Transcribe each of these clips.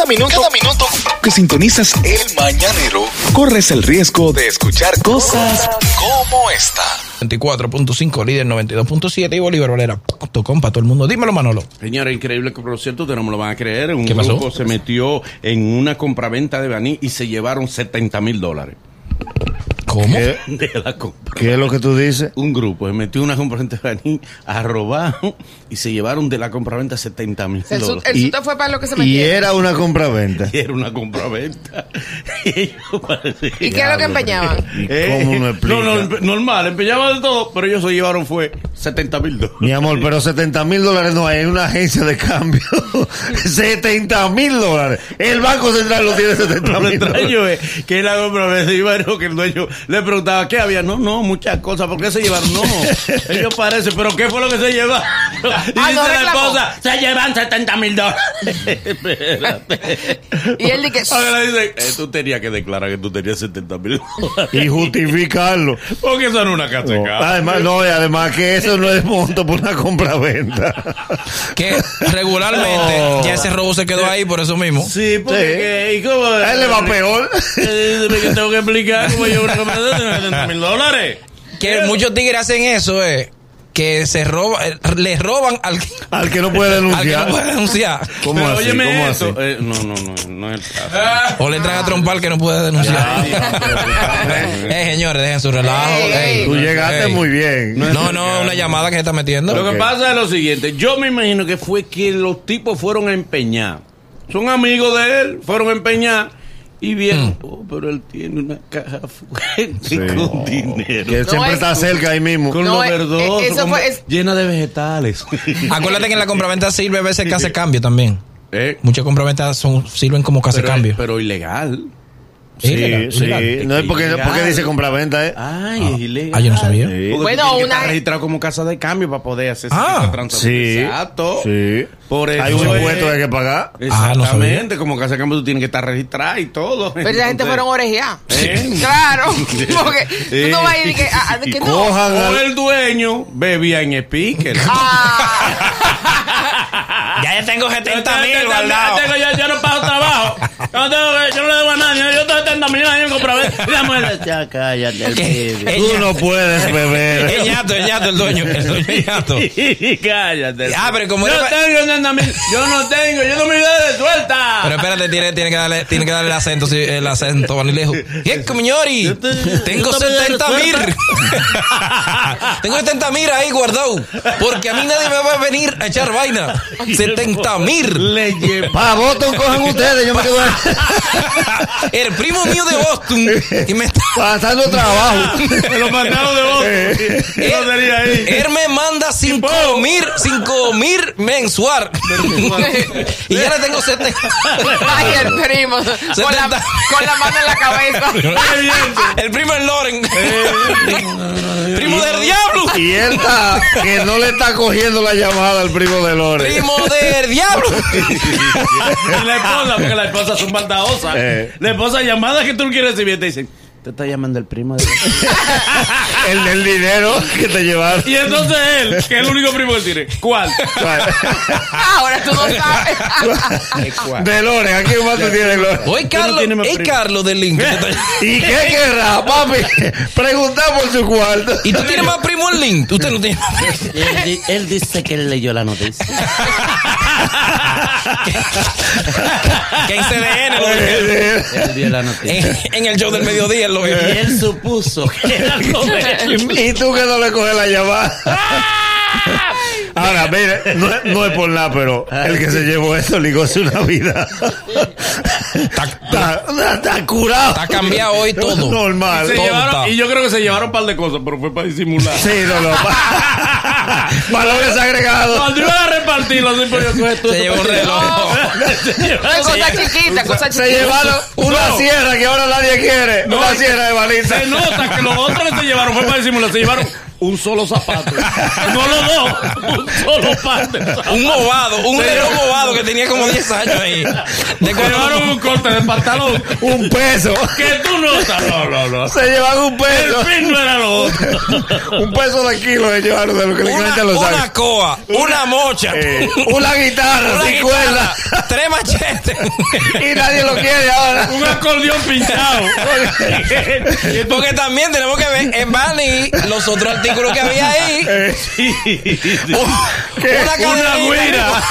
Cada minuto, cada minuto que sintonizas el mañanero, corres el riesgo de escuchar cosas como esta. 24.5, líder 92.7 y bolívarvalera.com para todo el mundo. Dímelo, Manolo. Señora, increíble que por cierto ustedes no me lo van a creer. Un ¿Qué pasó? grupo se metió en una compraventa de Baní y se llevaron 70 mil dólares. ¿Cómo? ¿Qué, De la compra. qué es lo que tú dices? Un grupo se metió una compraventa de Baní a robar y se llevaron de la compraventa 70 mil El, su- dólares. el Y- susto fue para lo que se Y metieron. era una compraventa. Y era una compraventa. y ¿Y qué es lo que empeñaban? ¿Y Eh, cómo me explica? No, no, empe- normal, empeñaban de todo, pero ellos se llevaron fue 70 mil dólares. Mi amor, pero 70 mil dólares no hay en una agencia de cambio. 70 mil dólares. El Banco Central lo tiene 70 Lo mil extraño dólares. es que la y que el dueño le preguntaba qué había. No, no, muchas cosas. ¿Por qué se llevaron? No, ellos parecen, pero ¿qué fue lo que se llevaron? Y Ah, dice no la esposa, se llevan 70 mil dólares. Espérate. Y él dice, Ahora eh, tú tenías que declarar que tú tenías 70 mil dólares. Y justificarlo. Porque eso no es una casa de No, además, no, y además que eso no es monto por una compraventa. Que regularmente No. ya ese robo se quedó ahí por eso mismo. Sí, porque Sí. que- ¿y cómo? A él le va peor. Eh, Yo tengo que explicar cómo yo una compraventa de 70 mil dólares. Que muchos tigres hacen eso, eh. Que se roba, eh, le roban al, Al que no puede al que denunciar. no puede denunciar. ¿Cómo Pero así? óyeme ¿Cómo esto. así? Eh, no, no, no, no es el caso. O le entran a trompar al que no puede denunciar. eh, señores, dejen su relajo. Ey, ey. ey. Tú llegaste Ey. muy bien. No, no, una llamada que se está metiendo. Lo que pasa es lo siguiente, yo me imagino que fue que los tipos fueron a empeñar. Son amigos de él, fueron a empeñar y vieron, oh, pero él tiene una caja fuerte Sí. con dinero. Que siempre es- está cerca ahí mismo. Con No, los eh, verdosos, eh, eso fue- es- llena de vegetales. Acuérdate que en la compraventa sirve a veces que hace cambio también. Eh, Muchas compraventas son, sirven como que hace pero, cambio. pero ilegal. Sí, Ilegal, sí. ilegal. No es porque, porque dice compraventa, ¿eh? Ay, es ilegal. Ah, yo no sabía. Sí. Bueno, tú tienes que una- estar registrado como casa de cambio para poder hacer Ah, transacciones. Sí. Exacto. Sí. Por eso Hay un es- impuesto que hay que pagar. Ah, no. Exactamente, como casa de cambio tú tienes que estar registrado y todo. pero esa gente Entonces, fueron orejeadas. ¿Eh? Claro. Porque tú no vas a ir y que, ah, ah, que no. Cojan O al- el dueño bebía en speaker. Ah, Ya yo tengo 70 mil Yo guardados. yo, yo no pago trabajo. Yo no, tengo que- yo no le debo a nadie. Yo tengo 70 mil años comprar. Y la mujer, ya cállate. el pibe. Tú no puedes beber. Es ñato, es ñato el dueño. El dueño es ñato. cállate. Ah, pero como yo era- tengo 70 mil. Yo no tengo. Yo no me de suelta. Pero espérate, tiene, tiene, que darle, tiene que darle el acento, sí, el acento vanilejo. ¿Qué, te- Tengo yo te voy a 70 dar mil. Tengo 70 mil ahí guardado. Porque a mí nadie me va a venir a echar vaina. 70 mil. Le llevo. Pa' Boston cojan ustedes, yo me quedo El primo mío de Boston. Que me está... pasando trabajo. Me lo mandaron de vos. Yo no tenía ahí. Él me manda 5 mil, 5 mil mensual. y ya le tengo 70. ay, el primo. Con la, con la mano en la cabeza. El primo es Loren. primo del diablo. Y él está, que no le está cogiendo la llamada al primo de Lore. Primo del diablo. Y la esposa, porque la esposa son maldadosas. Eh. La esposa llamada que tú no quieres recibir te dicen, te está llamando el primo de El del dinero que te llevaron. Y entonces él, que es el único primo que tiene, ¿cuál? Ahora tú no sabes. De Lore, ¿a quién más tú tienes, Lore? Hoy Carlos, hey, primo. Carlos del Link. ¿Y qué querrá, papi? Preguntar por su cuarto. ¿Y tú tienes más primo en Link? Usted no tiene más él, él dice que él leyó la noticia. que en CDN lo dijeron. Él vio la noticia. en, en el show del mediodía él lo vio. Y él supuso que era él. Y tú que no le coges la llamada. Ahora, mire, no, es- no es por nada, pero el que se llevó esto ligóse una vida. Está, Está, está curado. está cambiado hoy todo. Normal. Se llevaron, y yo creo que se llevaron un par de cosas, pero fue para disimular. Sí, no, no. Valores agregados. Cuando iban a repartirlo, así por yo coge. Se llevó un reloj. Se llevaron- Cosa chiquita, cosa Se chiquita. llevaron una No. sierra que ahora nadie quiere. No, una sierra de baliza. Se nota que los otros que se llevaron fue para disimular. Se llevaron un solo zapato. No los dos. Un solo de. Un movado, un reloj movado que tenía como 10 años ahí. De Se llevaron un corte de pantalón. Un peso. Que tú notas. No, no, no. Se llevan un El peso. fin no era lo otro. Un peso de kilo se llevaron de lo que le un prácticamente una, lo sabe. una coa, una mocha, Eh, una guitarra una sin guitarra, cuerda. tres machetes. y nadie lo quiere ahora. Un acordeón pintado. Porque también tenemos que ver en Bani los otros artículos que había ahí. Eh, Un- ¿Qué? Una Una cadenita, güira.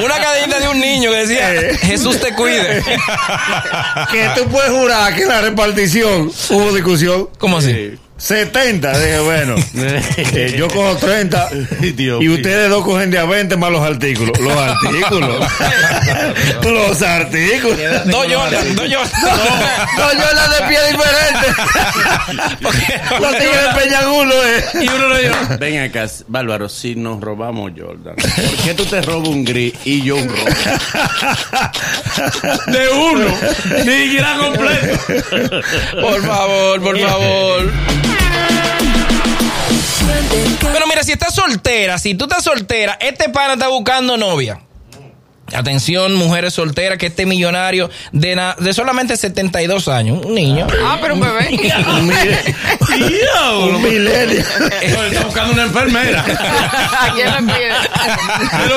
una cadenita de un niño que decía Eh. Jesús te cuide. que tú puedes jurar que en la repartición hubo discusión. ¿Cómo así? 70, dije, bueno, eh, yo cojo 30 Dios y mío. ustedes dos cogen de a 20 más los artículos. Los artículos. los artículos. Dos Jordan, dos Jordan. No, yo la de pie diferente. Los tigres peñan uno, eh. Y uno le dijo, ven acá, Bárbaro, si nos robamos Jordan, ¿por qué tú te robas un gris y yo un rojo? De uno, ni siquiera completo. Por favor, por favor. Pero mira, si estás soltera, si tú estás soltera, este pana está buscando novia. Atención, mujeres solteras, que este millonario de, na- de solamente 72 años, un niño. Ah, pero un bebé. Un milenio. Está buscando una enfermera. ¿A quién lo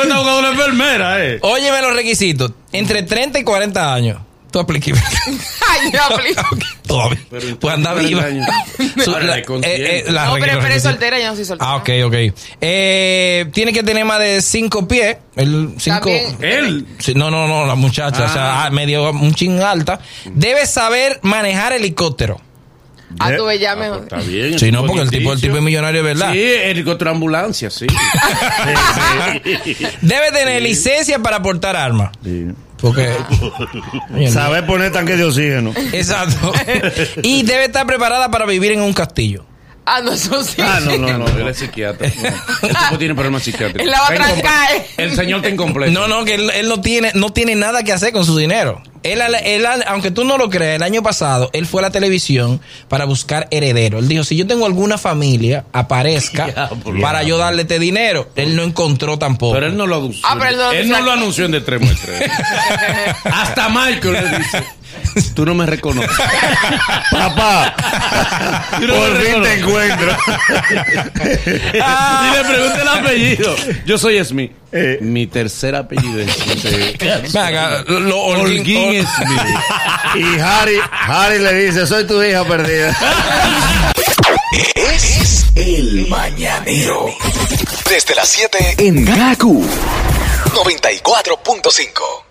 está buscando una enfermera, eh. Óyeme los requisitos. Entre 30 y 40 años. Tú apliques. Aplico. Todavía. Pues anda 40 viva. años. La- eh, eh, la No, pero, los pero es requisitos. soltera, yo no soy soltera. Ah, ok, ok. Eh, tiene que tener más de 5 pies. El cinco. Él. Sí, no, no, no, la muchacha, o sea, ah, medio un ching alta. Debe saber manejar helicóptero. Ah, tú ves ya mejor. Está bien. Sí, no, porque el tipo, el tipo es millonario, de ¿verdad? Sí, helicóptero ambulancia, sí. Debe tener licencia para portar armas. Porque. No. Saber poner tanque de oxígeno. Exacto. y debe estar preparada para vivir en un castillo. Ah, no, eso sí. Ah, no, no, no, él es psiquiatra. No. El tipo tiene problemas psiquiátricos. En la otra cae. El señor está incompleto. No, no, que él, él no tiene no tiene nada que hacer con su dinero. Él, él- aunque tú no lo creas, el año pasado él fue a la televisión para buscar heredero. Él dijo, si yo tengo alguna familia, aparezca para yo darle este dinero. Él no encontró tampoco. Pero él no lo anunció. Ah, pero él no- lo anunció en de a extremo. Hasta Michael le dice: Tú no me reconoces. Papá, no por fin te encuentro. Y le pregunté el apellido. Yo soy Smith. Eh. Mi tercer apellido es Smith. Ven acá, lo- Holguín- Smith. Y Harry, Harry le dice, soy tu hija perdida. Es el mañanero. Desde las 7 en Gaku 94.5.